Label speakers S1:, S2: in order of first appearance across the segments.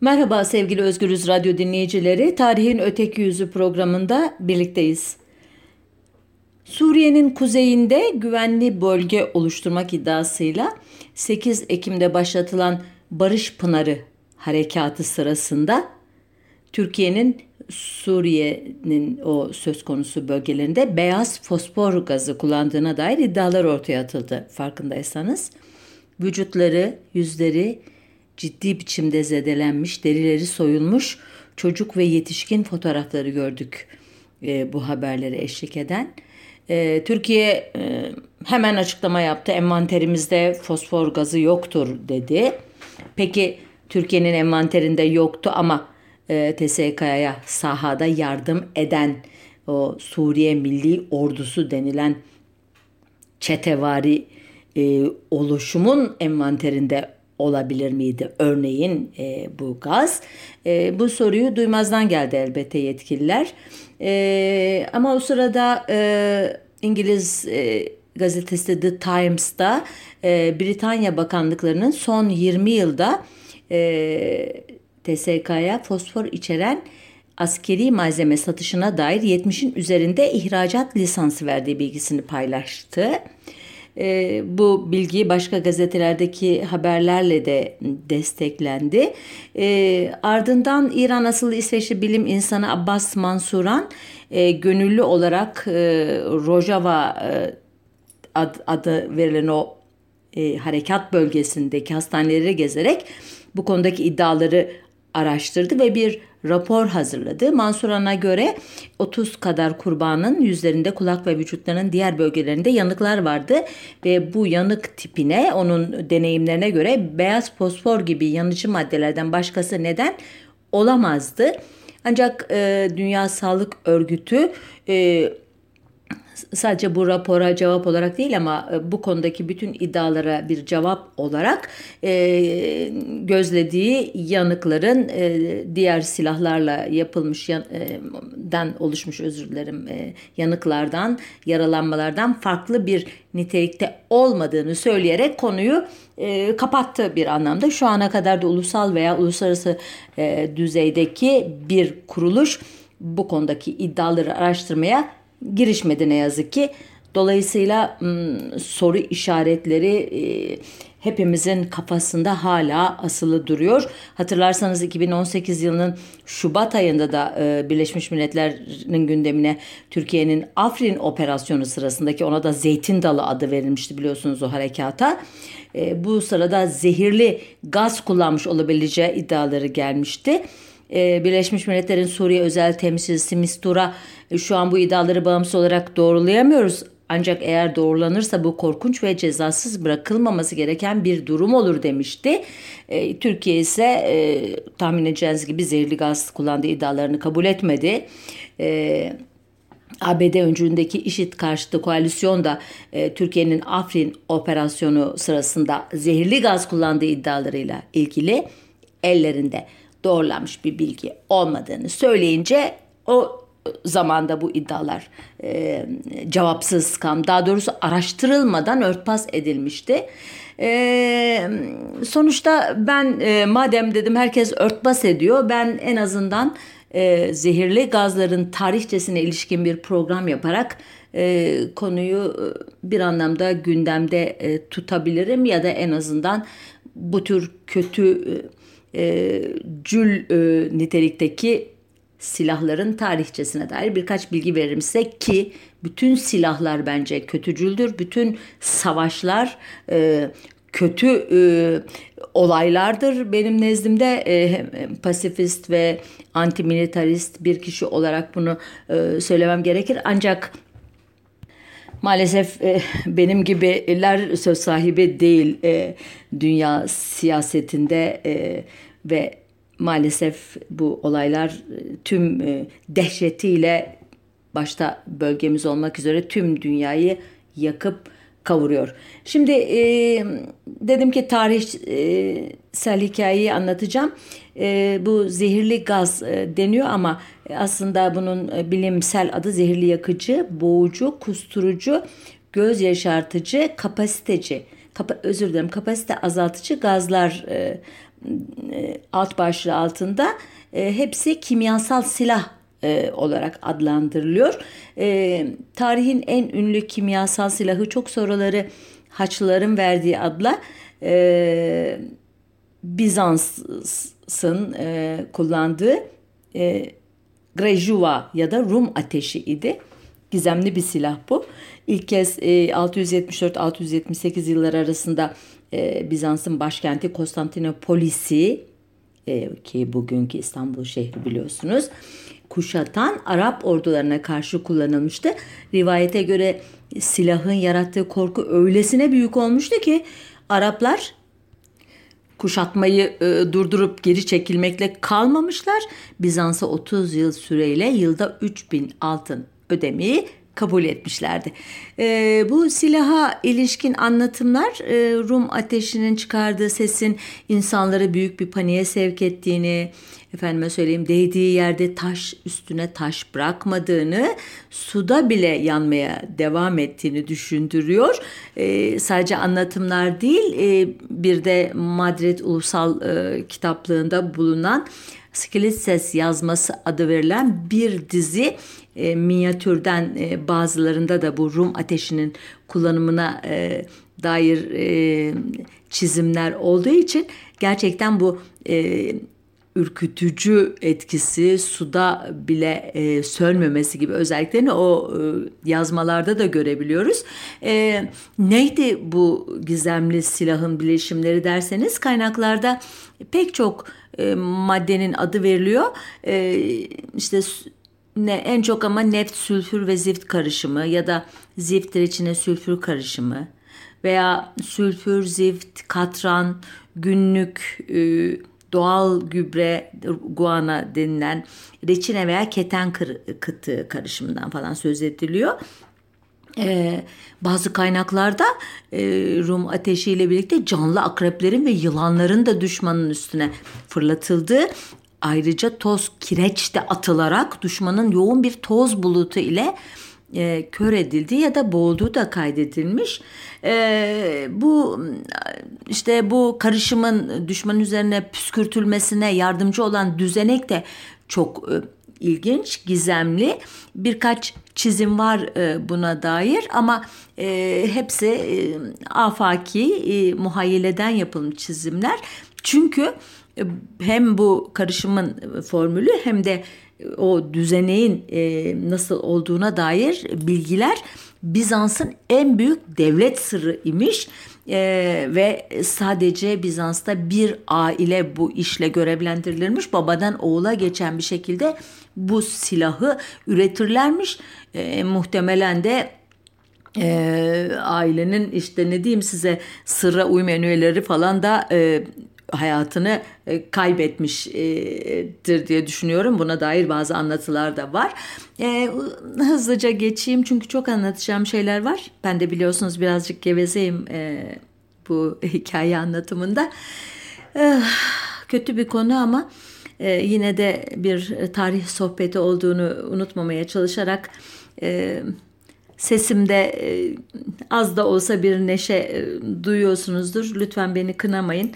S1: Merhaba sevgili Özgürüz Radyo dinleyicileri. Tarihin Öteki Yüzü programında birlikteyiz. Suriye'nin kuzeyinde güvenli bölge oluşturmak iddiasıyla 8 Ekim'de başlatılan Barış Pınarı harekatı sırasında Türkiye'nin Suriye'nin o söz konusu bölgelerinde beyaz fosfor gazı kullandığına dair iddialar ortaya atıldı farkındaysanız. Vücutları, yüzleri ciddi biçimde zedelenmiş, derileri soyulmuş çocuk ve yetişkin fotoğrafları gördük e, bu haberleri eşlik eden. E, Türkiye e, hemen açıklama yaptı. Envanterimizde fosfor gazı yoktur dedi. Peki Türkiye'nin envanterinde yoktu ama e, TSK'ya sahada yardım eden o Suriye Milli Ordusu denilen çetevari e, oluşumun envanterinde olabilir miydi örneğin e, bu gaz? E, bu soruyu duymazdan geldi elbette yetkililer. E, ama o sırada e, İngiliz e, gazetesi The Times'da e, Britanya bakanlıklarının son 20 yılda e, TSK'ya fosfor içeren askeri malzeme satışına dair 70'in üzerinde ihracat lisansı verdiği bilgisini paylaştı. E, bu bilgi başka gazetelerdeki haberlerle de desteklendi. E, ardından İran asıllı İsveçli bilim insanı Abbas Mansuran e, gönüllü olarak e, Rojava e, ad, adı verilen o e, harekat bölgesindeki hastaneleri gezerek bu konudaki iddiaları araştırdı ve bir rapor hazırladı. Mansur An'a göre 30 kadar kurbanın yüzlerinde kulak ve vücutlarının diğer bölgelerinde yanıklar vardı ve bu yanık tipine onun deneyimlerine göre beyaz fosfor gibi yanıcı maddelerden başkası neden olamazdı. Ancak e, Dünya Sağlık Örgütü e, sadece bu rapora cevap olarak değil ama e, bu konudaki bütün iddialara bir cevap olarak e, gözlediği yanıkların e, diğer silahlarla yapılmış yan, e, den oluşmuş özür dilerim e, yanıklardan yaralanmalardan farklı bir nitelikte olmadığını söyleyerek konuyu e, kapattı bir anlamda. Şu ana kadar da ulusal veya uluslararası e, düzeydeki bir kuruluş bu konudaki iddiaları araştırmaya girişmedi ne yazık ki. Dolayısıyla soru işaretleri e, hepimizin kafasında hala asılı duruyor. Hatırlarsanız 2018 yılının Şubat ayında da e, Birleşmiş Milletler'in gündemine Türkiye'nin Afrin operasyonu sırasındaki ona da Zeytin Dalı adı verilmişti biliyorsunuz o harekata. E, bu sırada zehirli gaz kullanmış olabileceği iddiaları gelmişti. Birleşmiş Milletler'in Suriye özel temsilcisi Mistura e, şu an bu iddiaları bağımsız olarak doğrulayamıyoruz. Ancak eğer doğrulanırsa bu korkunç ve cezasız bırakılmaması gereken bir durum olur demişti. E, Türkiye ise e, tahmin edeceğiniz gibi zehirli gaz kullandığı iddialarını kabul etmedi. E, ABD öncülüğündeki IŞİD karşıtı koalisyon da e, Türkiye'nin Afrin operasyonu sırasında zehirli gaz kullandığı iddialarıyla ilgili ellerinde doğrulanmış bir bilgi olmadığını söyleyince o zamanda bu iddialar e, cevapsız kam daha doğrusu araştırılmadan örtbas edilmişti. E, sonuçta ben e, madem dedim herkes örtbas ediyor ben en azından e, zehirli gazların tarihçesine ilişkin bir program yaparak e, konuyu e, bir anlamda gündemde e, tutabilirim ya da en azından bu tür kötü e, e cül e, nitelikteki silahların tarihçesine dair birkaç bilgi veririm size ki bütün silahlar bence kötücüldür. Bütün savaşlar e, kötü e, olaylardır. Benim nezdimde e, pasifist ve antimilitarist bir kişi olarak bunu e, söylemem gerekir. Ancak maalesef e, benim gibiler söz sahibi değil e, dünya siyasetinde e, ve maalesef bu olaylar e, tüm e, dehşetiyle başta bölgemiz olmak üzere tüm dünyayı yakıp kavuruyor. Şimdi e, dedim ki tarihsel hikayeyi anlatacağım. E, bu zehirli gaz e, deniyor ama aslında bunun e, bilimsel adı zehirli yakıcı, boğucu, kusturucu, göz yaşartıcı, kapasiteci, kapa, özür dilerim kapasite azaltıcı gazlar e, alt başlığı altında hepsi kimyasal silah olarak adlandırılıyor. tarihin en ünlü kimyasal silahı çok sonraları Haçlıların verdiği adla Bizans'ın kullandığı e, Grejuva ya da Rum ateşi idi. Gizemli bir silah bu. İlk kez e, 674-678 yıllar arasında e, Bizans'ın başkenti Konstantinopolis'i e, ki bugünkü İstanbul şehri biliyorsunuz kuşatan Arap ordularına karşı kullanılmıştı. Rivayete göre silahın yarattığı korku öylesine büyük olmuştu ki Araplar kuşatmayı e, durdurup geri çekilmekle kalmamışlar. Bizans'a 30 yıl süreyle yılda 3000 altın ödemeyi kabul etmişlerdi. E, bu silaha ilişkin anlatımlar e, Rum ateşinin çıkardığı sesin insanları büyük bir paniğe sevk ettiğini, efendime söyleyeyim değdiği yerde taş üstüne taş bırakmadığını, suda bile yanmaya devam ettiğini düşündürüyor. E, sadece anlatımlar değil, e, bir de Madrid Ulusal e, Kitaplığında bulunan Skilitses yazması adı verilen bir dizi e, minyatürden e, bazılarında da bu Rum ateşinin kullanımına e, dair e, çizimler olduğu için gerçekten bu e, ürkütücü etkisi suda bile e, sönmemesi gibi özelliklerini o e, yazmalarda da görebiliyoruz. E, neydi bu gizemli silahın bileşimleri derseniz kaynaklarda pek çok e, maddenin adı veriliyor. E, işte ne en çok ama neft, sülfür ve zift karışımı ya da ziftler içine sülfür karışımı veya sülfür, zift, katran, günlük e, doğal gübre, guana denilen reçine veya keten kıtı karışımından falan söz ediliyor. Ee, bazı kaynaklarda e, Rum ateşiyle birlikte canlı akreplerin ve yılanların da düşmanın üstüne fırlatıldığı ayrıca toz kireç de atılarak düşmanın yoğun bir toz bulutu ile e, kör edildi ya da boğulduğu da kaydedilmiş. E, bu işte bu karışımın düşman üzerine püskürtülmesine yardımcı olan düzenek de çok e, ilginç, gizemli. Birkaç çizim var e, buna dair ama e, hepsi e, afaki, muhayyeleden yapılmış çizimler. Çünkü hem bu karışımın formülü hem de o düzeneğin nasıl olduğuna dair bilgiler Bizans'ın en büyük devlet sırrı imiş e, ve sadece Bizans'ta bir aile bu işle görevlendirilirmiş. Babadan oğula geçen bir şekilde bu silahı üretirlermiş. E, muhtemelen de e, ailenin işte ne diyeyim size sırra uymayan üyeleri falan da e, hayatını e, kaybetmiştir diye düşünüyorum. Buna dair bazı anlatılar da var. E, hızlıca geçeyim çünkü çok anlatacağım şeyler var. Ben de biliyorsunuz birazcık gevezeyim e, bu hikaye anlatımında. Kötü bir konu ama yine de bir tarih sohbeti olduğunu unutmamaya çalışarak sesimde az da olsa bir neşe duyuyorsunuzdur. Lütfen beni kınamayın.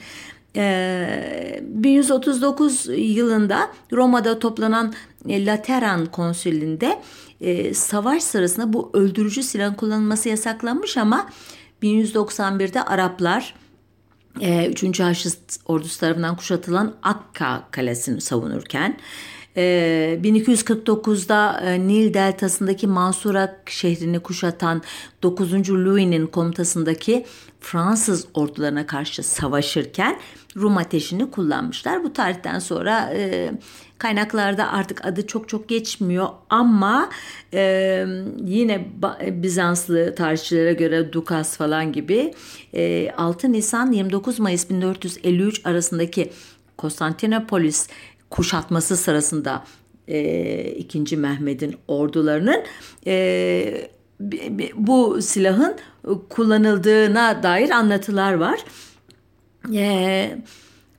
S1: 1139 ee, yılında Roma'da toplanan e, Lateran konsülünde e, savaş sırasında bu öldürücü silah kullanılması yasaklanmış ama 1191'de Araplar 3. E, Haçlı ordusu tarafından kuşatılan Akka kalesini savunurken 1249'da Nil deltasındaki Mansurak şehrini kuşatan 9. Louis'nin komutasındaki Fransız ordularına karşı savaşırken Rum ateşini kullanmışlar. Bu tarihten sonra e, kaynaklarda artık adı çok çok geçmiyor ama e, yine Bizanslı tarihçilere göre Dukas falan gibi e, 6 Nisan 29 Mayıs 1453 arasındaki Konstantinopolis kuşatması sırasında e, 2. Mehmet'in ordularının e, bu silahın kullanıldığına dair anlatılar var. Ee,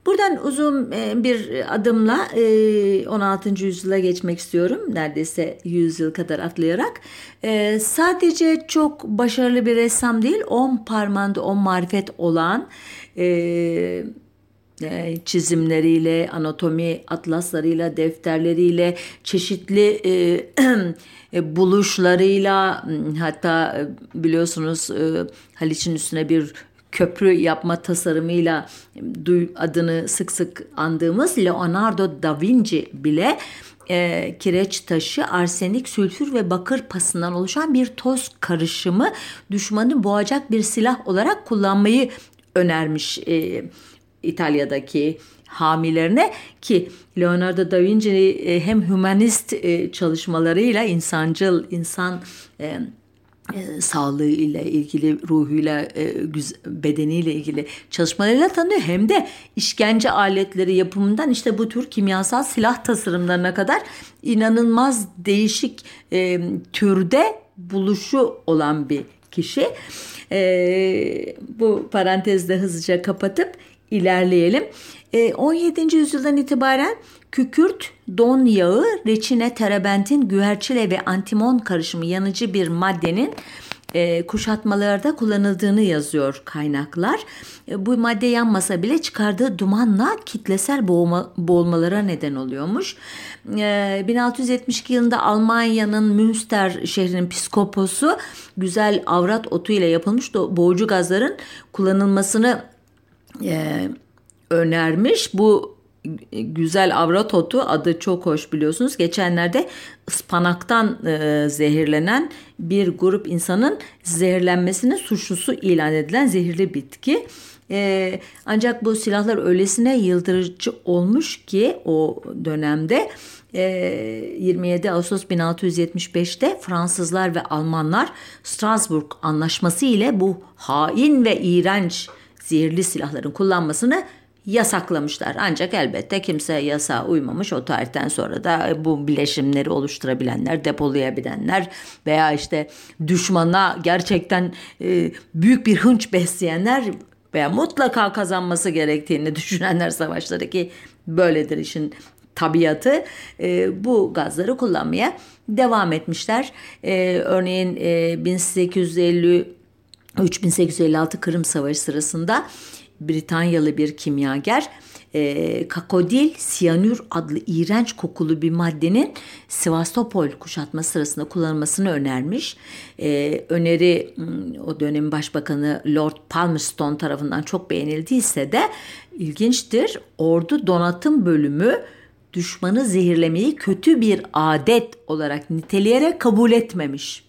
S1: buradan uzun e, bir adımla 16. E, yüzyıla geçmek istiyorum. Neredeyse 100 yıl kadar atlayarak. Ee, sadece çok başarılı bir ressam değil, on parmağında on marifet olan e, e, çizimleriyle, anatomi atlaslarıyla, defterleriyle, çeşitli e, e, buluşlarıyla hatta e, biliyorsunuz e, Haliç'in üstüne bir köprü yapma tasarımıyla adını sık sık andığımız Leonardo da Vinci bile e, kireç taşı, arsenik, sülfür ve bakır pasından oluşan bir toz karışımı düşmanı boğacak bir silah olarak kullanmayı önermiş. E, İtalya'daki hamilerine ki Leonardo da Vinci e, hem humanist e, çalışmalarıyla insancıl insan e, e, sağlığı ile ilgili ruhuyla e, bedeniyle ilgili çalışmalarıyla tanıyor hem de işkence aletleri yapımından işte bu tür kimyasal silah tasarımlarına kadar inanılmaz değişik e, türde buluşu olan bir kişi. E, bu parantezde hızlıca kapatıp ilerleyelim. 17. E, yüzyıldan itibaren kükürt, don yağı, reçine, terebentin, güherçile ve antimon karışımı yanıcı bir maddenin e, kuşatmalarda kullanıldığını yazıyor kaynaklar. E, bu madde yanmasa bile çıkardığı dumanla kitlesel boğma, boğulmalara neden oluyormuş. E, 1672 yılında Almanya'nın Münster şehrinin psikoposu güzel avrat otu ile yapılmış boğucu gazların kullanılmasını e, önermiş. Bu güzel avrat otu adı çok hoş biliyorsunuz. Geçenlerde ıspanaktan e, zehirlenen bir grup insanın zehirlenmesinin suçlusu ilan edilen zehirli bitki. E, ancak bu silahlar öylesine yıldırıcı olmuş ki o dönemde 27 e, Ağustos 1675'te Fransızlar ve Almanlar Strasbourg Anlaşması ile bu hain ve iğrenç zehirli silahların kullanmasını yasaklamışlar. Ancak elbette kimse yasa uymamış. O tarihten sonra da bu bileşimleri oluşturabilenler, depolayabilenler veya işte düşmana gerçekten e, büyük bir hınç besleyenler veya mutlaka kazanması gerektiğini düşünenler savaşları ki böyledir işin tabiatı e, bu gazları kullanmaya devam etmişler. E, örneğin e, 1850 3856 Kırım Savaşı sırasında Britanyalı bir kimyager e, kakodil siyanür adlı iğrenç kokulu bir maddenin Sevastopol kuşatma sırasında kullanılmasını önermiş. E, öneri hmm, o dönemin başbakanı Lord Palmerston tarafından çok beğenildiyse de ilginçtir. Ordu donatım bölümü düşmanı zehirlemeyi kötü bir adet olarak niteleyerek kabul etmemiş.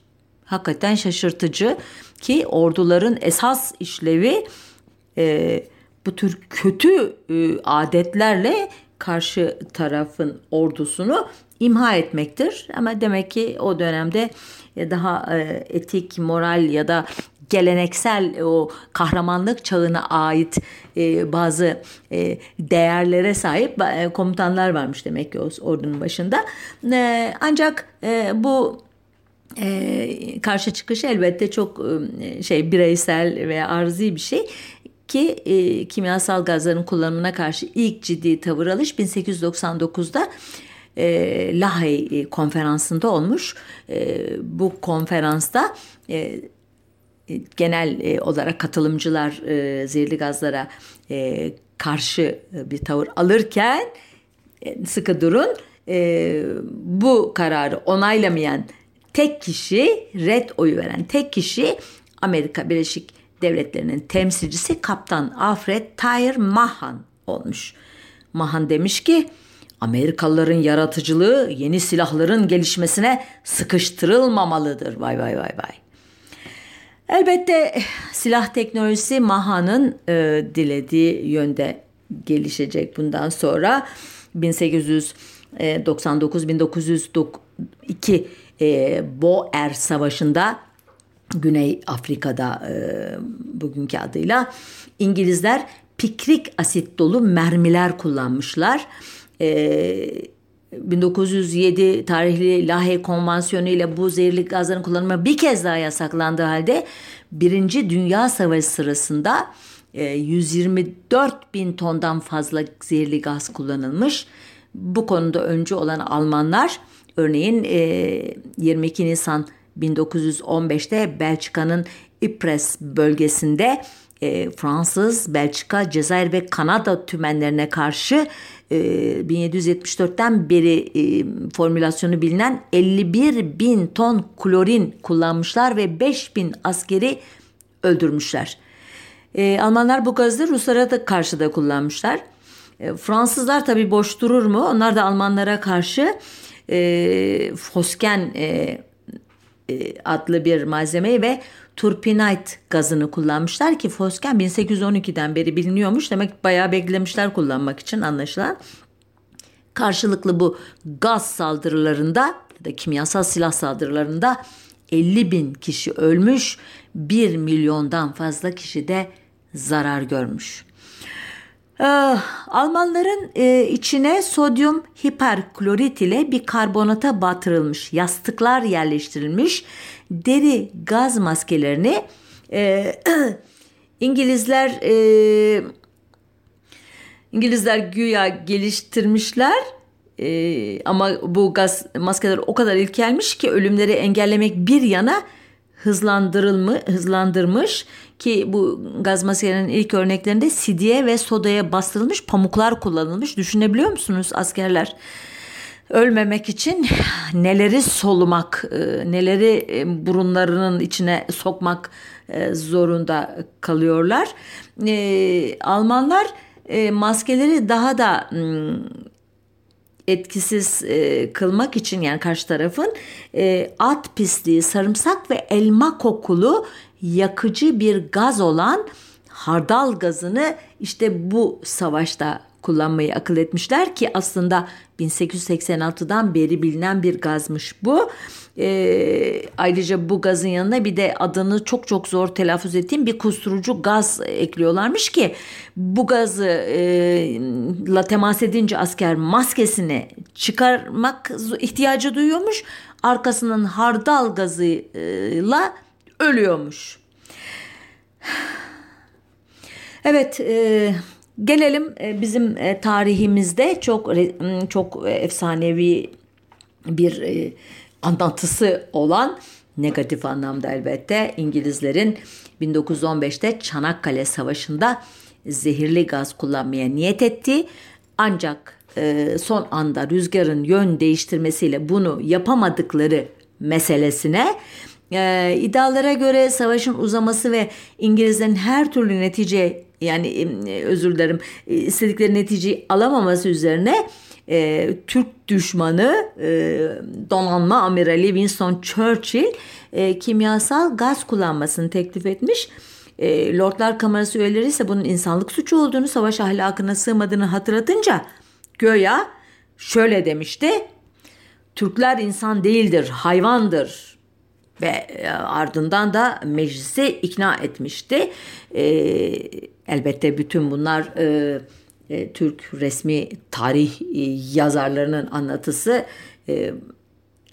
S1: Hakikaten şaşırtıcı ki orduların esas işlevi e, bu tür kötü e, adetlerle karşı tarafın ordusunu imha etmektir. Ama demek ki o dönemde daha e, etik, moral ya da geleneksel o kahramanlık çağına ait e, bazı e, değerlere sahip e, komutanlar varmış demek ki o ordunun başında. E, ancak e, bu e, karşı çıkış elbette çok e, şey bireysel veya arzi bir şey ki e, kimyasal gazların kullanımına karşı ilk ciddi tavır alış 1899'da e, Lahey konferansında olmuş. E, bu konferansta e, genel e, olarak katılımcılar e, zehirli gazlara e, karşı bir tavır alırken e, sıkı durun e, bu kararı onaylamayan tek kişi red oyu veren tek kişi Amerika Birleşik Devletleri'nin temsilcisi Kaptan Alfred Tyre Mahan olmuş. Mahan demiş ki Amerikalıların yaratıcılığı yeni silahların gelişmesine sıkıştırılmamalıdır. Vay vay vay vay. Elbette silah teknolojisi Mahan'ın e, dilediği yönde gelişecek bundan sonra. 1899-1902 e, Boer Savaşı'nda Güney Afrika'da e, bugünkü adıyla İngilizler pikrik asit dolu mermiler kullanmışlar. E, 1907 tarihli Lahey Konvansiyonu ile bu zehirli gazların kullanımı bir kez daha yasaklandığı halde Birinci Dünya Savaşı sırasında 124 e, bin tondan fazla zehirli gaz kullanılmış. Bu konuda öncü olan Almanlar Örneğin 22 e, Nisan 1915'te Belçika'nın Ypres bölgesinde e, Fransız, Belçika, Cezayir ve Kanada tümenlerine karşı e, 1774'ten beri e, formülasyonu bilinen 51 bin ton klorin kullanmışlar ve 5 bin askeri öldürmüşler. Almanlar bu gazı Ruslara da karşı da kullanmışlar. Fransızlar tabii boş durur mu? Onlar da Almanlara karşı e, fosken e, e, adlı bir malzemeyi ve turpinite gazını kullanmışlar ki fosken 1812'den beri biliniyormuş. Demek bayağı beklemişler kullanmak için anlaşılan. Karşılıklı bu gaz saldırılarında ya da kimyasal silah saldırılarında 50 bin kişi ölmüş, 1 milyondan fazla kişi de zarar görmüş. Ee, Almanların e, içine sodyum hiperklorit ile bir karbonata batırılmış yastıklar yerleştirilmiş deri gaz maskelerini e, İngilizler e, İngilizler güya geliştirmişler. Ama bu gaz maskeler o kadar ilkelmiş ki ölümleri engellemek bir yana hızlandırılmış, hızlandırmış ki bu gaz maskelerinin ilk örneklerinde sidye ve sodaya bastırılmış pamuklar kullanılmış. Düşünebiliyor musunuz askerler? Ölmemek için neleri solumak, e, neleri e, burunlarının içine sokmak e, zorunda kalıyorlar. Almanlar maskeleri daha da etkisiz e, kılmak için yani karşı tarafın e, at pisliği, sarımsak ve elma kokulu yakıcı bir gaz olan hardal gazını işte bu savaşta kullanmayı akıl etmişler ki aslında 1886'dan beri bilinen bir gazmış bu. E, ayrıca bu gazın yanına bir de adını çok çok zor telaffuz ettiğim bir kusturucu gaz ekliyorlarmış ki bu gazı e, la temas edince asker maskesini çıkarmak ihtiyacı duyuyormuş. Arkasının hardal gazıyla ölüyormuş. Evet, e, Gelelim e, bizim e, tarihimizde çok çok efsanevi bir e, anlatısı olan negatif anlamda elbette İngilizlerin 1915'te Çanakkale Savaşı'nda zehirli gaz kullanmaya niyet etti. Ancak son anda rüzgarın yön değiştirmesiyle bunu yapamadıkları meselesine e, iddialara göre savaşın uzaması ve İngilizlerin her türlü netice yani özür dilerim istedikleri neticeyi alamaması üzerine e, Türk düşmanı e, donanma amirali Winston Churchill e, kimyasal gaz kullanmasını teklif etmiş. E, Lordlar Kamerası üyeleri ise bunun insanlık suçu olduğunu, savaş ahlakına sığmadığını hatırlatınca göya şöyle demişti. Türkler insan değildir, hayvandır ve e, ardından da meclisi ikna etmişti. E, elbette bütün bunlar e, e, Türk resmi tarih e, yazarlarının anlatısı. E,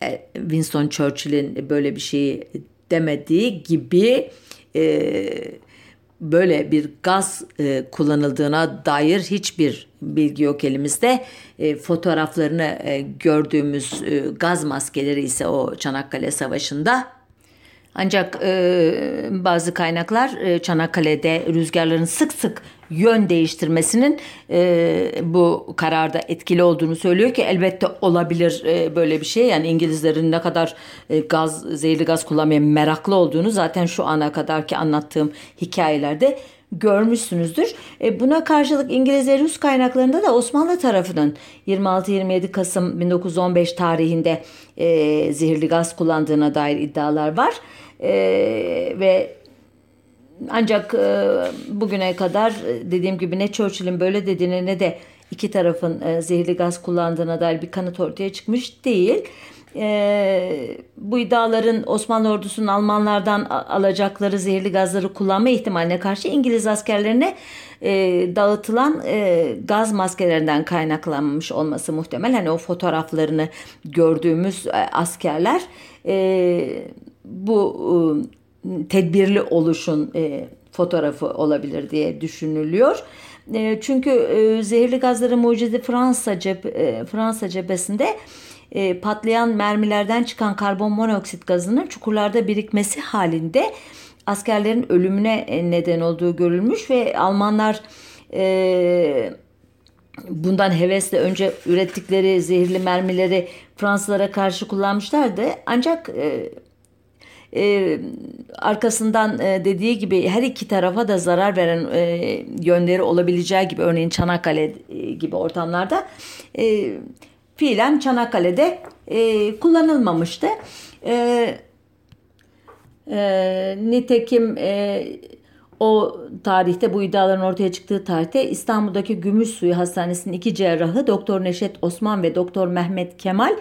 S1: e Winston Churchill'in böyle bir şeyi demediği gibi e, böyle bir gaz e, kullanıldığına dair hiçbir bilgi yok elimizde. E, fotoğraflarını e, gördüğümüz e, gaz maskeleri ise o Çanakkale Savaşı'nda ancak e, bazı kaynaklar e, Çanakkale'de rüzgarların sık sık yön değiştirmesinin e, bu kararda etkili olduğunu söylüyor ki elbette olabilir e, böyle bir şey. Yani İngilizlerin ne kadar e, gaz, zehirli gaz kullanmaya meraklı olduğunu zaten şu ana kadar ki anlattığım hikayelerde görmüşsünüzdür. E, buna karşılık İngiliz ve Rus kaynaklarında da Osmanlı tarafının 26-27 Kasım 1915 tarihinde e, zehirli gaz kullandığına dair iddialar var. E, ve ancak e, bugüne kadar e, dediğim gibi ne Churchill'in böyle dediğine ne de iki tarafın e, zehirli gaz kullandığına dair bir kanıt ortaya çıkmış değil. Bu iddiaların Osmanlı ordusunun Almanlardan alacakları zehirli gazları kullanma ihtimaline karşı İngiliz askerlerine dağıtılan gaz maskelerinden kaynaklanmış olması muhtemel. Hani o fotoğraflarını gördüğümüz askerler bu e, tedbirli oluşun e, fotoğrafı olabilir diye düşünülüyor. E, çünkü e, zehirli gazların mucidi Fransa, cep, e, Fransa cephesinde e, patlayan mermilerden çıkan karbon monoksit gazının çukurlarda birikmesi halinde askerlerin ölümüne neden olduğu görülmüş ve Almanlar e, bundan hevesle önce ürettikleri zehirli mermileri Fransızlara karşı kullanmışlardı. Ancak e, e, arkasından e, dediği gibi her iki tarafa da zarar veren e, yönleri olabileceği gibi örneğin Çanakkale e, gibi ortamlarda e, fiilen Çanakkale'de e, kullanılmamıştı. E, e, nitekim e, o tarihte bu iddiaların ortaya çıktığı tarihte İstanbul'daki Gümüşsuyu Hastanesi'nin iki cerrahı Doktor Neşet Osman ve Doktor Mehmet Kemal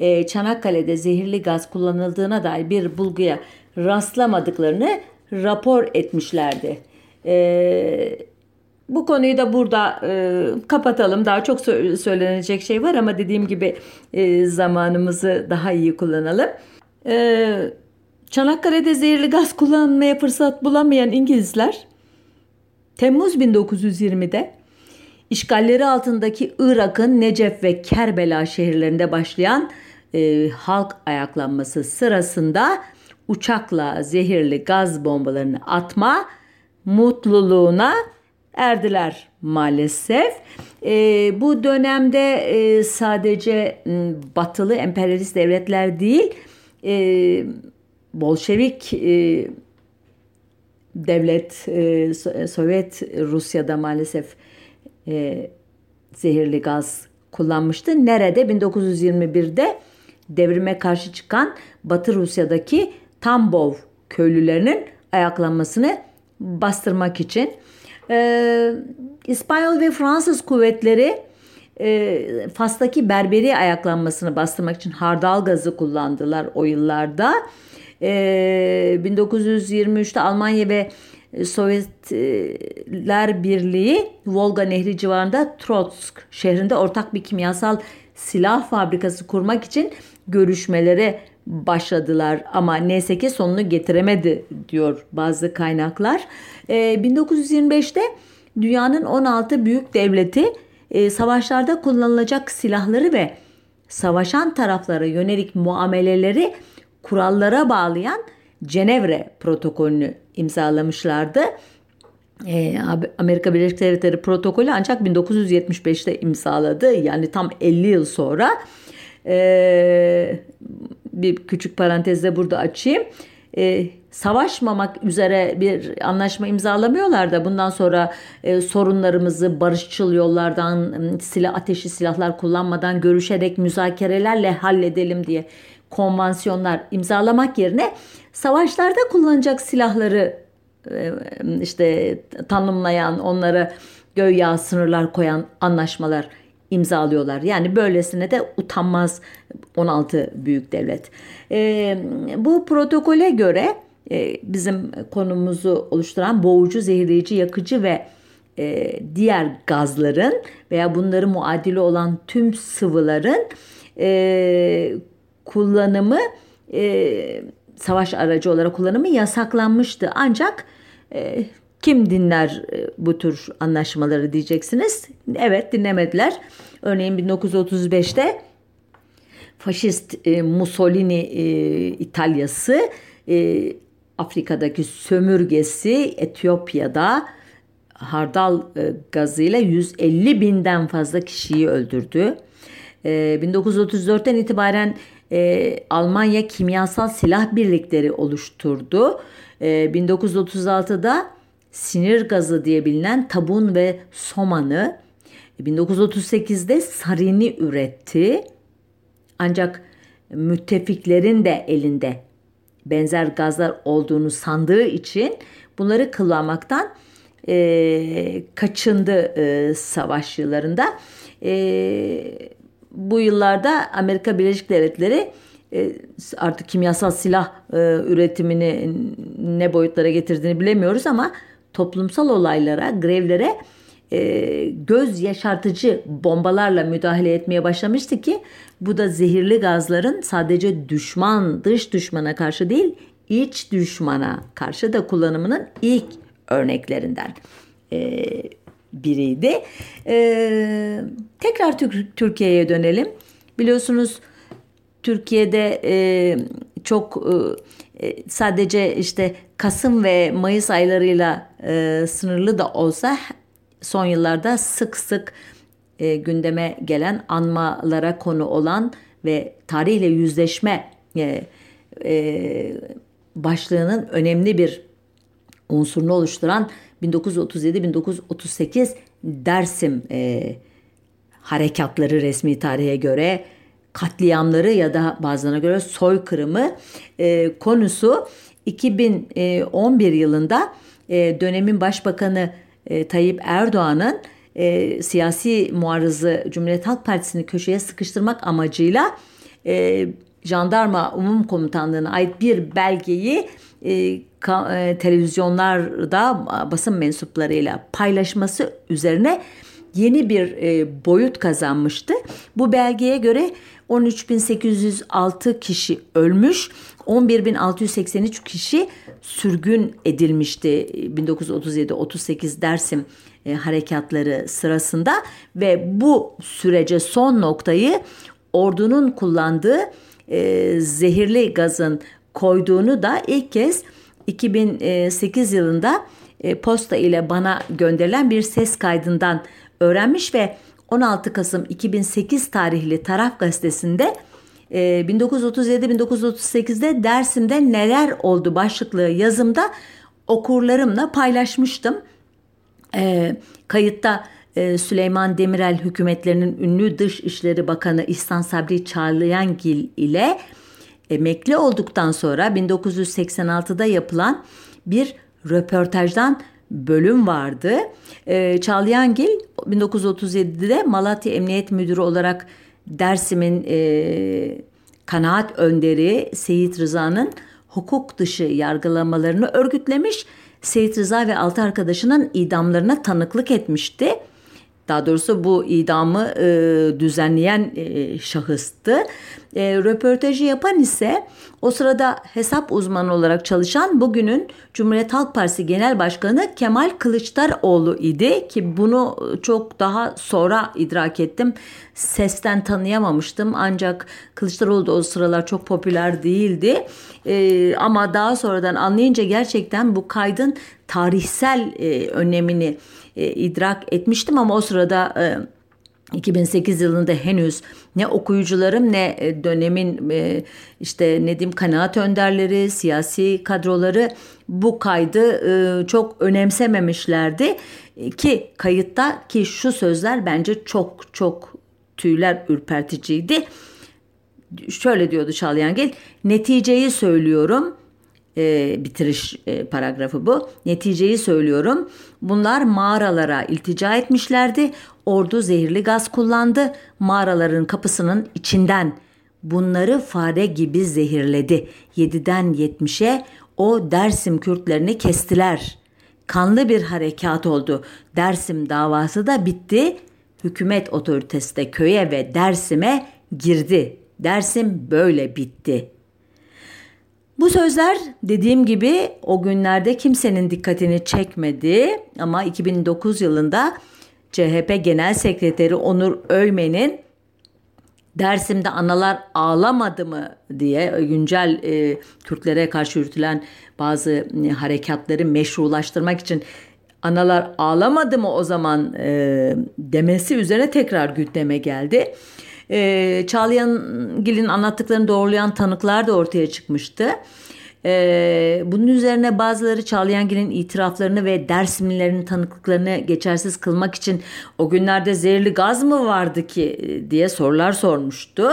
S1: e, Çanakkale'de zehirli gaz kullanıldığına dair bir bulguya rastlamadıklarını rapor etmişlerdi. E, bu konuyu da burada e, kapatalım. Daha çok söylenecek şey var ama dediğim gibi e, zamanımızı daha iyi kullanalım. E, Çanakkale'de zehirli gaz kullanmaya fırsat bulamayan İngilizler Temmuz 1920'de işgalleri altındaki Irak'ın Necef ve Kerbela şehirlerinde başlayan e, halk ayaklanması sırasında uçakla zehirli gaz bombalarını atma mutluluğuna erdiler maalesef. E, bu dönemde e, sadece batılı emperyalist devletler değil, e, Bolşevik e, devlet e, Sovyet Rusya'da maalesef e, zehirli gaz kullanmıştı. Nerede? 1921'de devrime karşı çıkan Batı Rusya'daki Tambov köylülerinin ayaklanmasını bastırmak için. E, İspanyol ve Fransız kuvvetleri e, Fas'taki Berberi ayaklanmasını bastırmak için hardal gazı kullandılar o yıllarda. E, 1923'te Almanya ve Sovyetler Birliği Volga Nehri civarında Trotsk şehrinde ortak bir kimyasal silah fabrikası kurmak için görüşmelere başladılar ama neyse ki sonunu getiremedi diyor bazı kaynaklar. E, 1925'te dünyanın 16 büyük devleti e, savaşlarda kullanılacak silahları ve savaşan taraflara yönelik muameleleri kurallara bağlayan Cenevre protokolünü imzalamışlardı. E, Amerika Birleşik Devletleri protokolü ancak 1975'te imzaladı. Yani tam 50 yıl sonra. E, bir küçük parantezde burada açayım. E, savaşmamak üzere bir anlaşma imzalamıyorlar da bundan sonra e, sorunlarımızı barışçıl yollardan silah ateşi silahlar kullanmadan görüşerek müzakerelerle halledelim diye konvansiyonlar imzalamak yerine savaşlarda kullanacak silahları e, işte tanımlayan, onlara göya sınırlar koyan anlaşmalar imzalıyorlar. Yani böylesine de utanmaz 16 büyük devlet. E, bu protokole göre e, bizim konumuzu oluşturan boğucu, zehirleyici, yakıcı ve e, diğer gazların veya bunları muadili olan tüm sıvıların e, kullanımı e, savaş aracı olarak kullanımı yasaklanmıştı. Ancak e, kim dinler e, bu tür anlaşmaları diyeceksiniz. Evet dinlemediler. Örneğin 1935'te faşist e, Mussolini e, İtalyası e, Afrika'daki sömürgesi Etiyopya'da hardal e, gazıyla 150 binden fazla kişiyi öldürdü. E, 1934'ten itibaren e, Almanya kimyasal silah birlikleri oluşturdu. E, 1936'da sinir gazı diye bilinen tabun ve somanı 1938'de sarini üretti. Ancak müttefiklerin de elinde benzer gazlar olduğunu sandığı için bunları kullanmaktan e, kaçındı e, savaş yıllarında. E, bu yıllarda Amerika Birleşik Devletleri e, artık kimyasal silah e, üretimini ne boyutlara getirdiğini bilemiyoruz ama toplumsal olaylara, grevlere e, göz yaşartıcı bombalarla müdahale etmeye başlamıştı ki bu da zehirli gazların sadece düşman, dış düşmana karşı değil, iç düşmana karşı da kullanımının ilk örneklerinden biriydi. E, tekrar Türkiye'ye dönelim. Biliyorsunuz Türkiye'de e, çok e, sadece işte Kasım ve Mayıs aylarıyla e, sınırlı da olsa son yıllarda sık sık e, gündeme gelen anmalara konu olan ve tarihle yüzleşme e, e, başlığının önemli bir unsurunu oluşturan 1937-1938 Dersim e, harekatları resmi tarihe göre katliamları ya da bazılarına göre soykırımı e, konusu 2011 yılında e, dönemin başbakanı e, Tayyip Erdoğan'ın e, siyasi muarızı Cumhuriyet Halk Partisi'ni köşeye sıkıştırmak amacıyla e, Jandarma Umum Komutanlığı'na ait bir belgeyi e, e, televizyonlarda basın mensuplarıyla paylaşması üzerine yeni bir e, boyut kazanmıştı. Bu belgeye göre 13.806 kişi ölmüş, 11.683 kişi sürgün edilmişti 1937-38 Dersim harekatları sırasında ve bu sürece son noktayı ordunun kullandığı zehirli gazın koyduğunu da ilk kez 2008 yılında e, posta ile bana gönderilen bir ses kaydından öğrenmiş ve 16 Kasım 2008 tarihli Taraf Gazetesi'nde 1937-1938'de e, Dersim'de neler oldu başlıklı yazımda okurlarımla paylaşmıştım. E, kayıtta e, Süleyman Demirel hükümetlerinin ünlü Dışişleri Bakanı İhsan Sabri Çağlayangil ile emekli olduktan sonra 1986'da yapılan bir röportajdan bölüm vardı. E, Çağlayangil 1937'de Malatya Emniyet Müdürü olarak Dersim'in e, kanaat önderi Seyit Rıza'nın hukuk dışı yargılamalarını örgütlemiş. Seyit Rıza ve altı arkadaşının idamlarına tanıklık etmişti. Daha doğrusu bu idamı e, düzenleyen e, şahıstı. E, röportajı yapan ise o sırada hesap uzmanı olarak çalışan bugünün Cumhuriyet Halk Partisi Genel Başkanı Kemal Kılıçdaroğlu idi ki bunu çok daha sonra idrak ettim. Sesten tanıyamamıştım ancak Kılıçdaroğlu da o sıralar çok popüler değildi. E, ama daha sonradan anlayınca gerçekten bu kaydın tarihsel e, önemini e, idrak etmiştim ama o sırada e, 2008 yılında henüz ne okuyucularım ne e, dönemin e, işte ne diyeyim kanaat önderleri, siyasi kadroları bu kaydı e, çok önemsememişlerdi ki kayıtta ki şu sözler bence çok çok tüyler ürperticiydi. Şöyle diyordu Çağlayangil, neticeyi söylüyorum e, bitiriş e, paragrafı bu. Neticeyi söylüyorum. Bunlar mağaralara iltica etmişlerdi. Ordu zehirli gaz kullandı. Mağaraların kapısının içinden bunları fare gibi zehirledi. 7'den 70'e o Dersim Kürtlerini kestiler. Kanlı bir harekat oldu. Dersim davası da bitti. Hükümet otoritesi de köye ve Dersim'e girdi. Dersim böyle bitti.'' Bu sözler dediğim gibi o günlerde kimsenin dikkatini çekmedi ama 2009 yılında CHP Genel Sekreteri Onur Ölmen'in Dersim'de analar ağlamadı mı diye güncel e, Kürtlere karşı yürütülen bazı e, harekatları meşrulaştırmak için analar ağlamadı mı o zaman e, demesi üzerine tekrar gündeme geldi. E, Çağlayan Gil'in anlattıklarını doğrulayan tanıklar da ortaya çıkmıştı. Ee, bunun üzerine bazıları Çağlayangil'in itiraflarını ve Dersimlilerin tanıklıklarını geçersiz kılmak için o günlerde zehirli gaz mı vardı ki diye sorular sormuştu.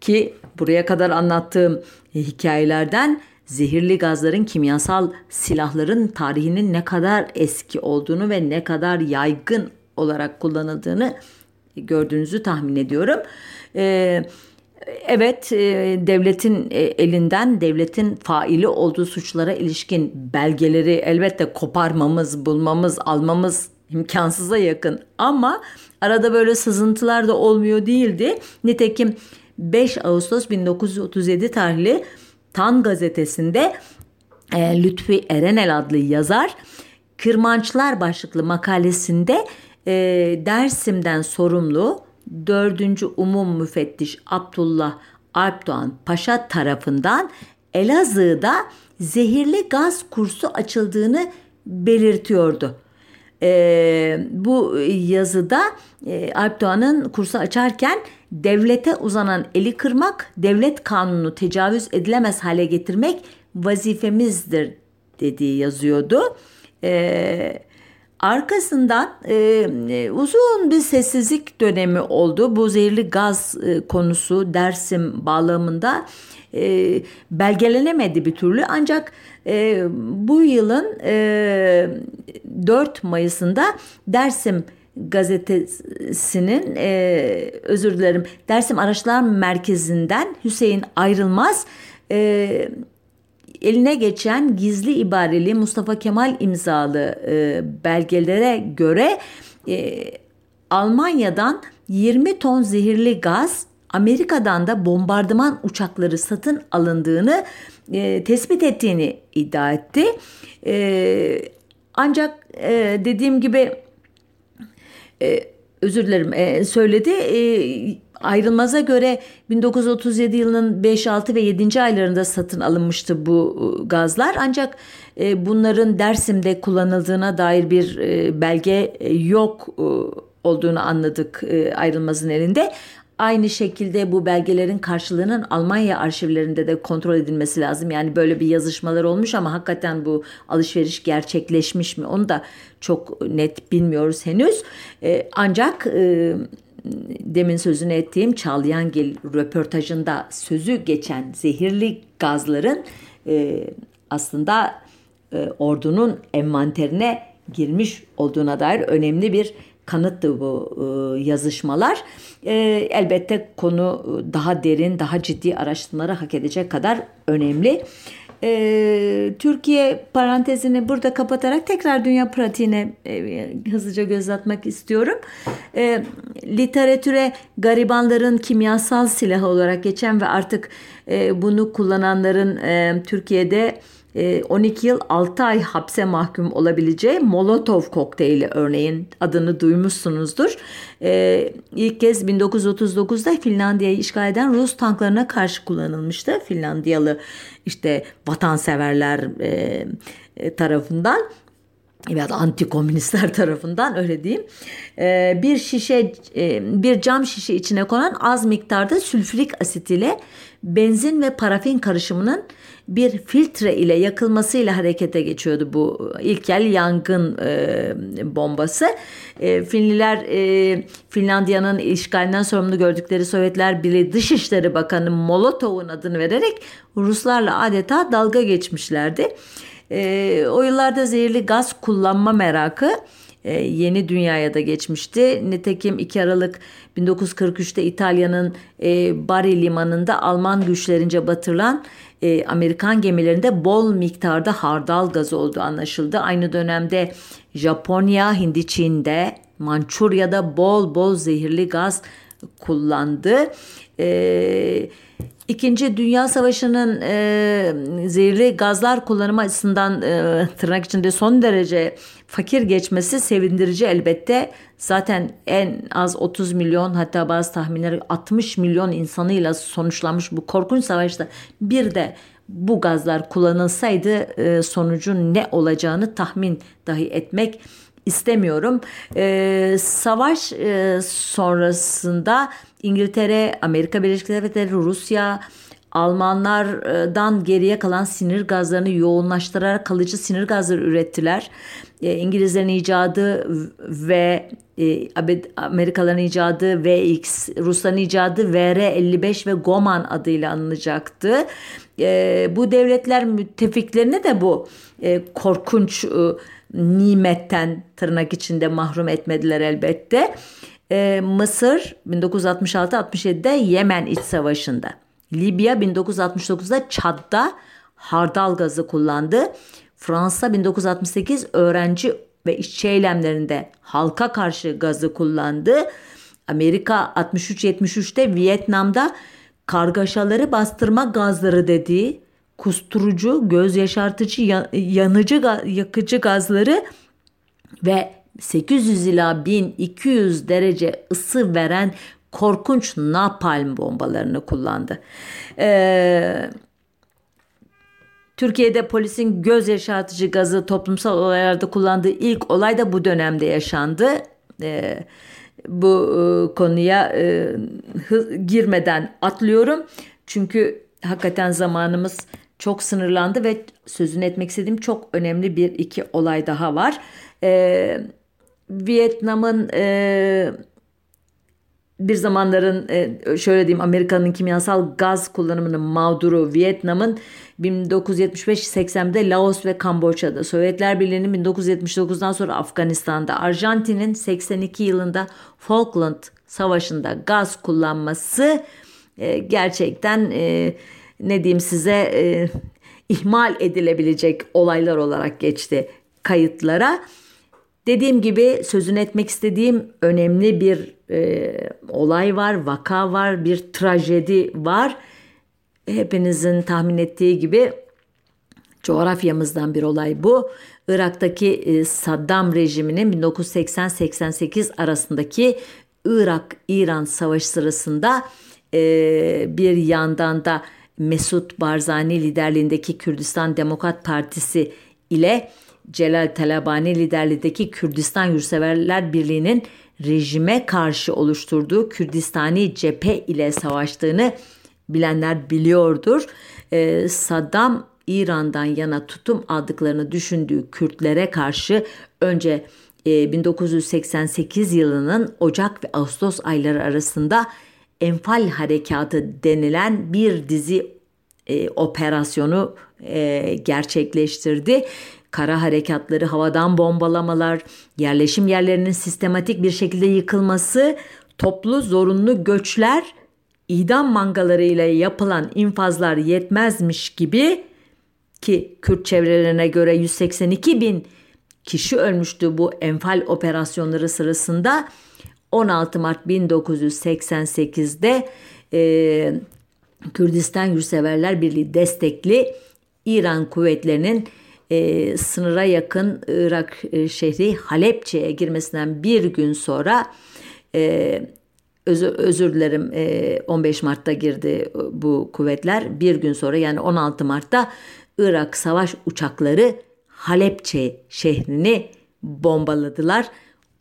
S1: Ki buraya kadar anlattığım hikayelerden zehirli gazların kimyasal silahların tarihinin ne kadar eski olduğunu ve ne kadar yaygın olarak kullanıldığını gördüğünüzü tahmin ediyorum. Ee, evet e, devletin e, elinden devletin faili olduğu suçlara ilişkin belgeleri elbette koparmamız, bulmamız, almamız imkansıza yakın. Ama arada böyle sızıntılar da olmuyor değildi. Nitekim 5 Ağustos 1937 tarihli Tan gazetesinde e, Lütfi Erenel adlı yazar Kırmançlar başlıklı makalesinde e, Dersim'den sorumlu 4. Umum Müfettiş Abdullah Alpdoğan Paşa tarafından Elazığ'da zehirli gaz kursu açıldığını belirtiyordu. E, bu yazıda e, Alp Doğan'ın kursu açarken devlete uzanan eli kırmak, devlet kanunu tecavüz edilemez hale getirmek vazifemizdir dediği yazıyordu. E, arkasından e, uzun bir sessizlik dönemi oldu. Bu zehirli gaz e, konusu Dersim bağlamında e, belgelenemedi bir türlü ancak e, bu yılın e, 4 Mayıs'ında Dersim gazetesinin e, özür dilerim Dersim Araştırma Merkezi'nden Hüseyin Ayrılmaz e, eline geçen gizli ibareli Mustafa Kemal imzalı e, belgelere göre e, Almanya'dan 20 ton zehirli gaz Amerika'dan da bombardıman uçakları satın alındığını e, tespit ettiğini iddia etti. E, ancak e, dediğim gibi e, özür dilerim e, söyledi. E, ayrılmaza göre 1937 yılının 5, 6 ve 7. aylarında satın alınmıştı bu e, gazlar. Ancak e, bunların Dersim'de kullanıldığına dair bir e, belge yok olduğunu anladık ayrılmazın elinde. Aynı şekilde bu belgelerin karşılığının Almanya arşivlerinde de kontrol edilmesi lazım. Yani böyle bir yazışmalar olmuş ama hakikaten bu alışveriş gerçekleşmiş mi onu da çok net bilmiyoruz henüz. E, ancak e, demin sözünü ettiğim Çağlayangil röportajında sözü geçen zehirli gazların e, aslında e, ordunun envanterine girmiş olduğuna dair önemli bir kanıttı bu e, yazışmalar. E, elbette konu daha derin, daha ciddi araştırmaları hak edecek kadar önemli. E, Türkiye parantezini burada kapatarak tekrar dünya pratiğine e, hızlıca göz atmak istiyorum. E, literatüre garibanların kimyasal silahı olarak geçen ve artık e, bunu kullananların e, Türkiye'de 12 ee, yıl 6 ay hapse mahkum olabileceği Molotov kokteyli örneğin adını duymuşsunuzdur. Ee, ilk kez 1939'da Finlandiya'yı işgal eden Rus tanklarına karşı kullanılmıştı. Finlandiyalı işte vatanseverler e, e, tarafından veya anti-komünistler tarafından öyle diyeyim ee, bir şişe bir cam şişe içine konan az miktarda sülfürik asit ile benzin ve parafin karışımının bir filtre ile yakılmasıyla harekete geçiyordu bu ilkel yangın e, bombası. E, Finliler e, Finlandiya'nın işgalinden sorumlu gördükleri Sovyetler Birliği Dışişleri Bakanı Molotov'un adını vererek Ruslarla adeta dalga geçmişlerdi. E, o yıllarda zehirli gaz kullanma merakı e, yeni dünyaya da geçmişti. Nitekim 2 Aralık 1943'te İtalya'nın e, Bari limanında Alman güçlerince batırılan e, Amerikan gemilerinde bol miktarda hardal gazı olduğu anlaşıldı. Aynı dönemde Japonya, Hindi Mançurya'da bol bol zehirli gaz kullandı. Eee İkinci Dünya Savaşı'nın e, zehirli gazlar kullanımı açısından e, tırnak içinde son derece fakir geçmesi sevindirici elbette. Zaten en az 30 milyon hatta bazı tahminler 60 milyon insanıyla sonuçlanmış bu korkunç savaşta bir de bu gazlar kullanılsaydı e, sonucun ne olacağını tahmin dahi etmek istemiyorum. E, savaş e, sonrasında İngiltere, Amerika Birleşik Devletleri, Rusya, Almanlardan geriye kalan sinir gazlarını yoğunlaştırarak kalıcı sinir gazları ürettiler. E, İngilizlerin icadı ve Amerikalıların icadı VX, Rusların icadı VR-55 ve Goman adıyla anılacaktı. E, bu devletler müttefiklerini de bu e, korkunç e, nimetten tırnak içinde mahrum etmediler elbette. Ee, Mısır 1966-67'de Yemen iç savaşında. Libya 1969'da Çad'da hardal gazı kullandı. Fransa 1968 öğrenci ve işçi eylemlerinde halka karşı gazı kullandı. Amerika 63-73'te Vietnam'da kargaşaları bastırma gazları dediği kusturucu, göz yaşartıcı, yanıcı, yakıcı gazları ve 800 ila 1200 derece ısı veren korkunç napalm bombalarını kullandı. Ee, Türkiye'de polisin göz yaşartıcı gazı toplumsal olaylarda kullandığı ilk olay da bu dönemde yaşandı. E, bu e, konuya e, girmeden atlıyorum. Çünkü hakikaten zamanımız çok sınırlandı ve sözünü etmek istediğim çok önemli bir iki olay daha var. E, Vietnam'ın e, bir zamanların e, şöyle diyeyim Amerika'nın kimyasal gaz kullanımının mağduru Vietnam'ın 1975-80'de Laos ve Kamboçya'da, Sovyetler Birliği'nin 1979'dan sonra Afganistan'da, Arjantin'in 82 yılında Falkland Savaşı'nda gaz kullanması e, gerçekten e, ne diyeyim size ihmal edilebilecek olaylar olarak geçti kayıtlara. Dediğim gibi sözünü etmek istediğim önemli bir e, olay var, vaka var, bir trajedi var. Hepinizin tahmin ettiği gibi coğrafyamızdan bir olay bu. Irak'taki e, Saddam rejiminin 1980-88 arasındaki Irak-İran savaşı sırasında e, bir yandan da Mesut Barzani liderliğindeki Kürdistan Demokrat Partisi ile Celal Talabani liderliğindeki Kürdistan Yurtseverler Birliği'nin rejime karşı oluşturduğu Kürdistani cephe ile savaştığını bilenler biliyordur. Ee, Saddam İran'dan yana tutum aldıklarını düşündüğü Kürtlere karşı önce e, 1988 yılının Ocak ve Ağustos ayları arasında Enfal Harekatı denilen bir dizi e, operasyonu e, gerçekleştirdi. Kara harekatları, havadan bombalamalar, yerleşim yerlerinin sistematik bir şekilde yıkılması, toplu zorunlu göçler, idam mangalarıyla yapılan infazlar yetmezmiş gibi ki Kürt çevrelerine göre 182 bin kişi ölmüştü bu enfal operasyonları sırasında 16 Mart 1988'de e, Kürdistan Yurtseverler Birliği destekli İran kuvvetlerinin e, sınıra yakın Irak e, şehri Halepçe'ye girmesinden bir gün sonra e, özür, özür dilerim e, 15 Mart'ta girdi bu kuvvetler. Bir gün sonra yani 16 Mart'ta Irak savaş uçakları Halepçe şehrini bombaladılar.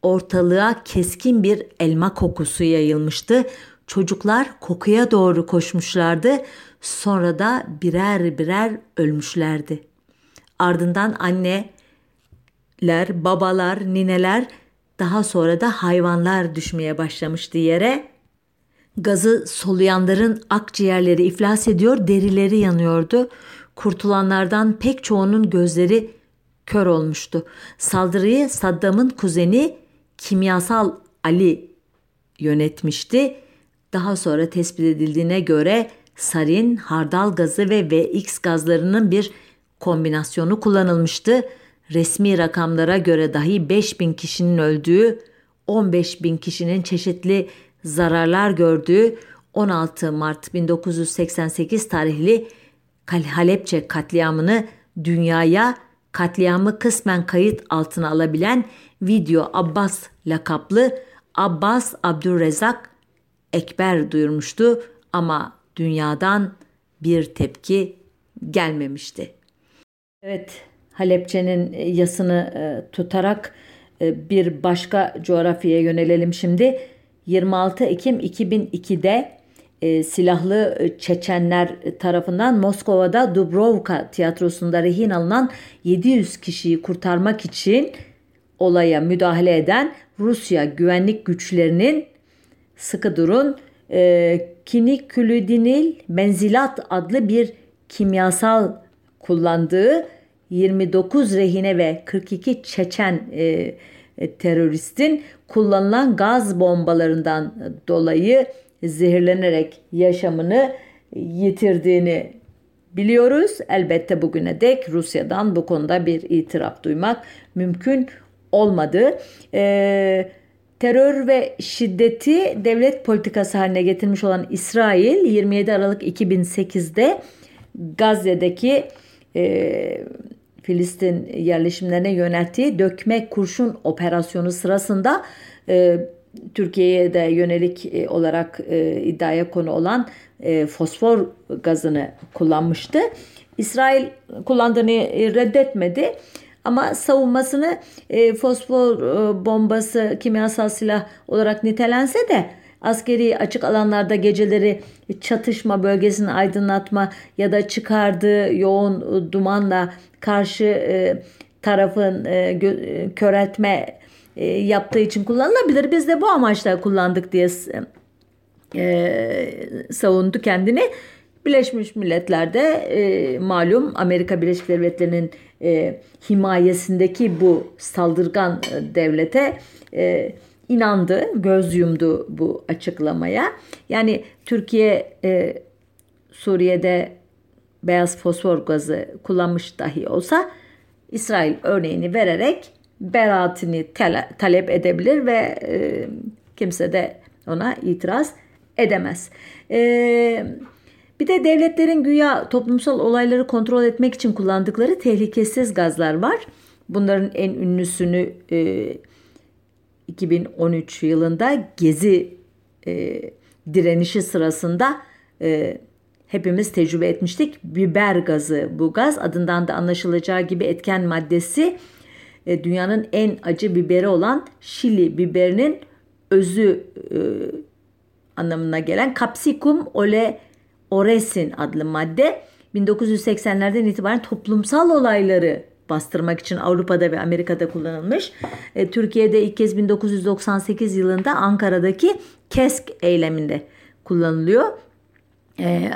S1: Ortalığa keskin bir elma kokusu yayılmıştı. Çocuklar kokuya doğru koşmuşlardı. Sonra da birer birer ölmüşlerdi. Ardından anneler, babalar, nineler daha sonra da hayvanlar düşmeye başlamıştı yere. Gazı soluyanların akciğerleri iflas ediyor, derileri yanıyordu. Kurtulanlardan pek çoğunun gözleri kör olmuştu. Saldırıyı Saddam'ın kuzeni kimyasal Ali yönetmişti. Daha sonra tespit edildiğine göre sarin, hardal gazı ve VX gazlarının bir kombinasyonu kullanılmıştı. Resmi rakamlara göre dahi 5000 kişinin öldüğü, 15 bin kişinin çeşitli zararlar gördüğü 16 Mart 1988 tarihli Halepçe katliamını dünyaya katliamı kısmen kayıt altına alabilen Video Abbas lakaplı Abbas Abdurrezak Ekber duyurmuştu ama dünyadan bir tepki gelmemişti. Evet, Halepçe'nin e, yasını e, tutarak e, bir başka coğrafyaya yönelelim şimdi. 26 Ekim 2002'de silahlı Çeçenler tarafından Moskova'da Dubrovka tiyatrosunda rehin alınan 700 kişiyi kurtarmak için olaya müdahale eden Rusya güvenlik güçlerinin sıkı durun e, kinikülidinil menzilat adlı bir kimyasal kullandığı 29 rehine ve 42 Çeçen e, e, teröristin kullanılan gaz bombalarından dolayı zehirlenerek yaşamını yitirdiğini biliyoruz. Elbette bugüne dek Rusya'dan bu konuda bir itiraf duymak mümkün olmadı. Ee, terör ve şiddeti devlet politikası haline getirmiş olan İsrail 27 Aralık 2008'de Gazze'deki e, Filistin yerleşimlerine yönelttiği dökme kurşun operasyonu sırasında e, Türkiye'ye de yönelik e, olarak e, iddiaya konu olan e, fosfor gazını kullanmıştı. İsrail kullandığını reddetmedi ama savunmasını e, fosfor e, bombası kimyasal silah olarak nitelense de askeri açık alanlarda geceleri çatışma bölgesini aydınlatma ya da çıkardığı yoğun dumanla karşı e, tarafın e, gö- köreltme e, yaptığı için kullanılabilir. Biz de bu amaçla kullandık diye e, savundu kendini. Birleşmiş Milletler'de e, malum Amerika Birleşik Devletleri'nin e, himayesindeki bu saldırgan e, devlete e, inandı, göz yumdu bu açıklamaya. Yani Türkiye e, Suriye'de beyaz fosfor gazı kullanmış dahi olsa İsrail örneğini vererek beraatini talep edebilir ve e, kimse de ona itiraz edemez. E, bir de devletlerin güya toplumsal olayları kontrol etmek için kullandıkları tehlikesiz gazlar var. Bunların en ünlüsünü e, 2013 yılında Gezi e, direnişi sırasında e, hepimiz tecrübe etmiştik. Biber gazı bu gaz adından da anlaşılacağı gibi etken maddesi e, dünyanın en acı biberi olan Şili biberinin özü e, anlamına gelen Capsicum oleoresin adlı madde 1980'lerden itibaren toplumsal olayları bastırmak için Avrupa'da ve Amerika'da kullanılmış. E, Türkiye'de ilk kez 1998 yılında Ankara'daki KESK eyleminde kullanılıyor. E,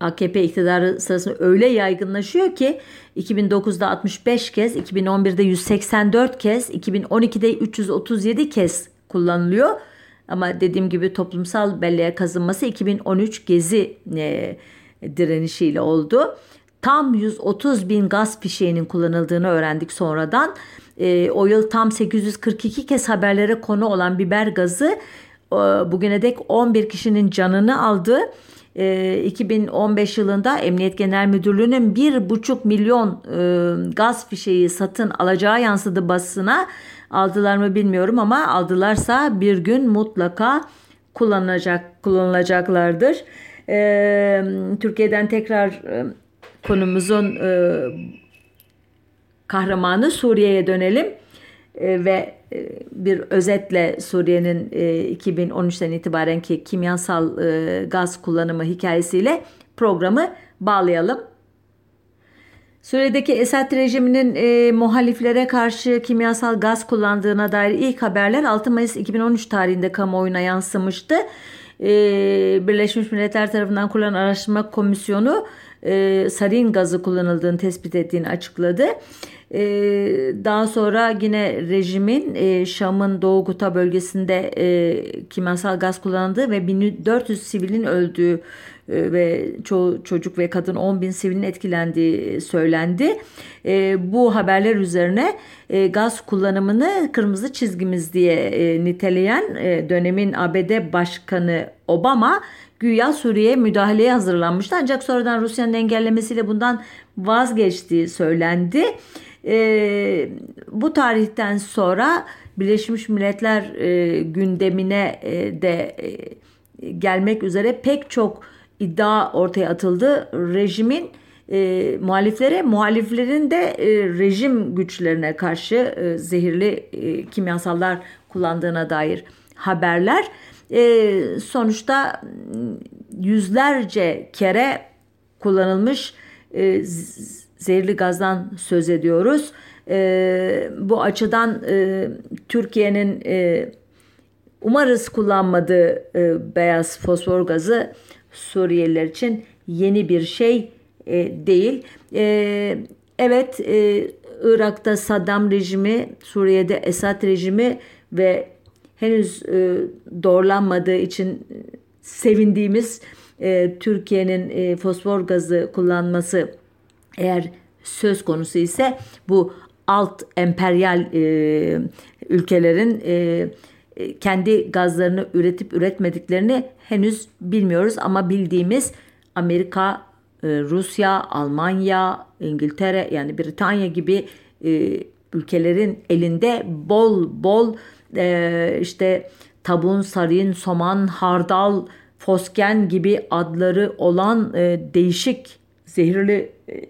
S1: AKP iktidarı sırasında öyle yaygınlaşıyor ki 2009'da 65 kez, 2011'de 184 kez, 2012'de 337 kez kullanılıyor. Ama dediğim gibi toplumsal belleğe kazınması 2013 Gezi e, direnişiyle oldu. Tam 130 bin gaz fişeğinin kullanıldığını öğrendik sonradan. E, o yıl tam 842 kez haberlere konu olan biber gazı e, bugüne dek 11 kişinin canını aldı. 2015 ee, yılında Emniyet Genel Müdürlüğü'nün 1,5 milyon e, gaz fişeği satın alacağı yansıdı basına. Aldılar mı bilmiyorum ama aldılarsa bir gün mutlaka kullanılacak kullanılacaklardır. Ee, Türkiye'den tekrar e, konumuzun e, kahramanı Suriye'ye dönelim ve bir özetle Suriye'nin 2013'ten e, itibaren ki kimyasal e, gaz kullanımı hikayesiyle programı bağlayalım. Suriye'deki Esad rejiminin e, muhaliflere karşı kimyasal gaz kullandığına dair ilk haberler 6 Mayıs 2013 tarihinde kamuoyuna yansımıştı. E, Birleşmiş Milletler tarafından kurulan araştırma komisyonu e, sarin gazı kullanıldığını tespit ettiğini açıkladı. E, daha sonra yine rejimin e, Şam'ın Doğu Guta bölgesinde e, kimyasal gaz kullandığı ve 1400 sivilin öldüğü e, ve çoğu çocuk ve kadın 10 bin sivilin etkilendiği söylendi. Bu haberler üzerine gaz kullanımını kırmızı çizgimiz diye e, niteleyen dönemin ABD Başkanı Obama güya Suriye'ye müdahaleye hazırlanmıştı. Ancak sonradan Rusya'nın engellemesiyle bundan vazgeçtiği söylendi. E, bu tarihten sonra Birleşmiş Milletler e, gündemine e, de e, gelmek üzere pek çok iddia ortaya atıldı. Rejimin e, muhaliflere, muhaliflerin de e, rejim güçlerine karşı e, zehirli e, kimyasallar kullandığına dair haberler. E, sonuçta yüzlerce kere kullanılmış e, zehirli gazdan söz ediyoruz. E, bu açıdan e, Türkiye'nin e, umarız kullanmadığı e, beyaz fosfor gazı Suriyeliler için yeni bir şey e, değil. E, evet e, Irak'ta Saddam rejimi, Suriye'de Esad rejimi ve henüz e, doğrulanmadığı için sevindiğimiz e, Türkiye'nin e, fosfor gazı kullanması eğer söz konusu ise bu alt emperyal e, ülkelerin e, e, kendi gazlarını üretip üretmediklerini henüz bilmiyoruz. Ama bildiğimiz Amerika, e, Rusya, Almanya, İngiltere yani Britanya gibi e, ülkelerin elinde bol bol e, işte tabun, sarin, soman, hardal, fosgen gibi adları olan e, değişik zehirli e,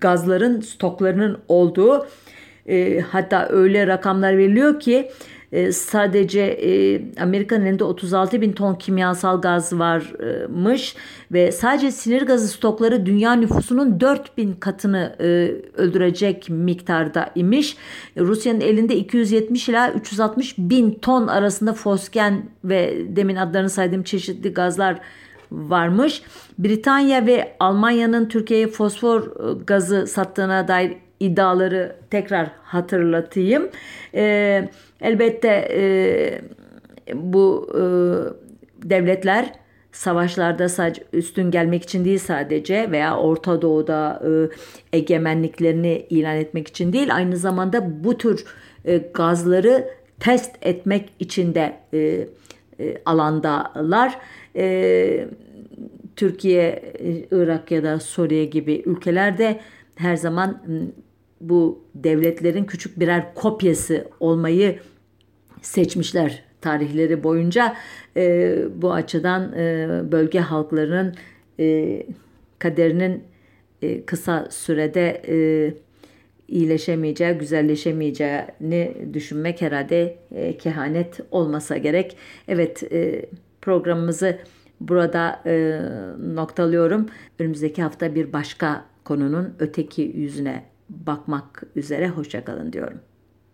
S1: gazların stoklarının olduğu e, hatta öyle rakamlar veriliyor ki e, sadece e, Amerika'nın elinde 36 bin ton kimyasal gaz varmış ve sadece sinir gazı stokları dünya nüfusunun 4 bin katını e, öldürecek miktarda imiş. Rusya'nın elinde 270 ila 360 bin ton arasında fosgen ve demin adlarını saydığım çeşitli gazlar varmış. Britanya ve Almanya'nın Türkiye'ye fosfor gazı sattığına dair iddiaları tekrar hatırlatayım. E, elbette e, bu e, devletler savaşlarda sadece üstün gelmek için değil sadece veya Orta Doğu'da e, egemenliklerini ilan etmek için değil aynı zamanda bu tür e, gazları test etmek için de e, e, alandalar. E, Türkiye, Irak ya da Suriye gibi ülkelerde her zaman bu devletlerin küçük birer kopyası olmayı seçmişler tarihleri boyunca. E, bu açıdan e, bölge halklarının e, kaderinin e, kısa sürede e, iyileşemeyeceği, güzelleşemeyeceğini düşünmek herhalde e, kehanet olmasa gerek. Evet e, programımızı burada e, noktalıyorum. Önümüzdeki hafta bir başka konunun öteki yüzüne bakmak üzere hoşçakalın diyorum.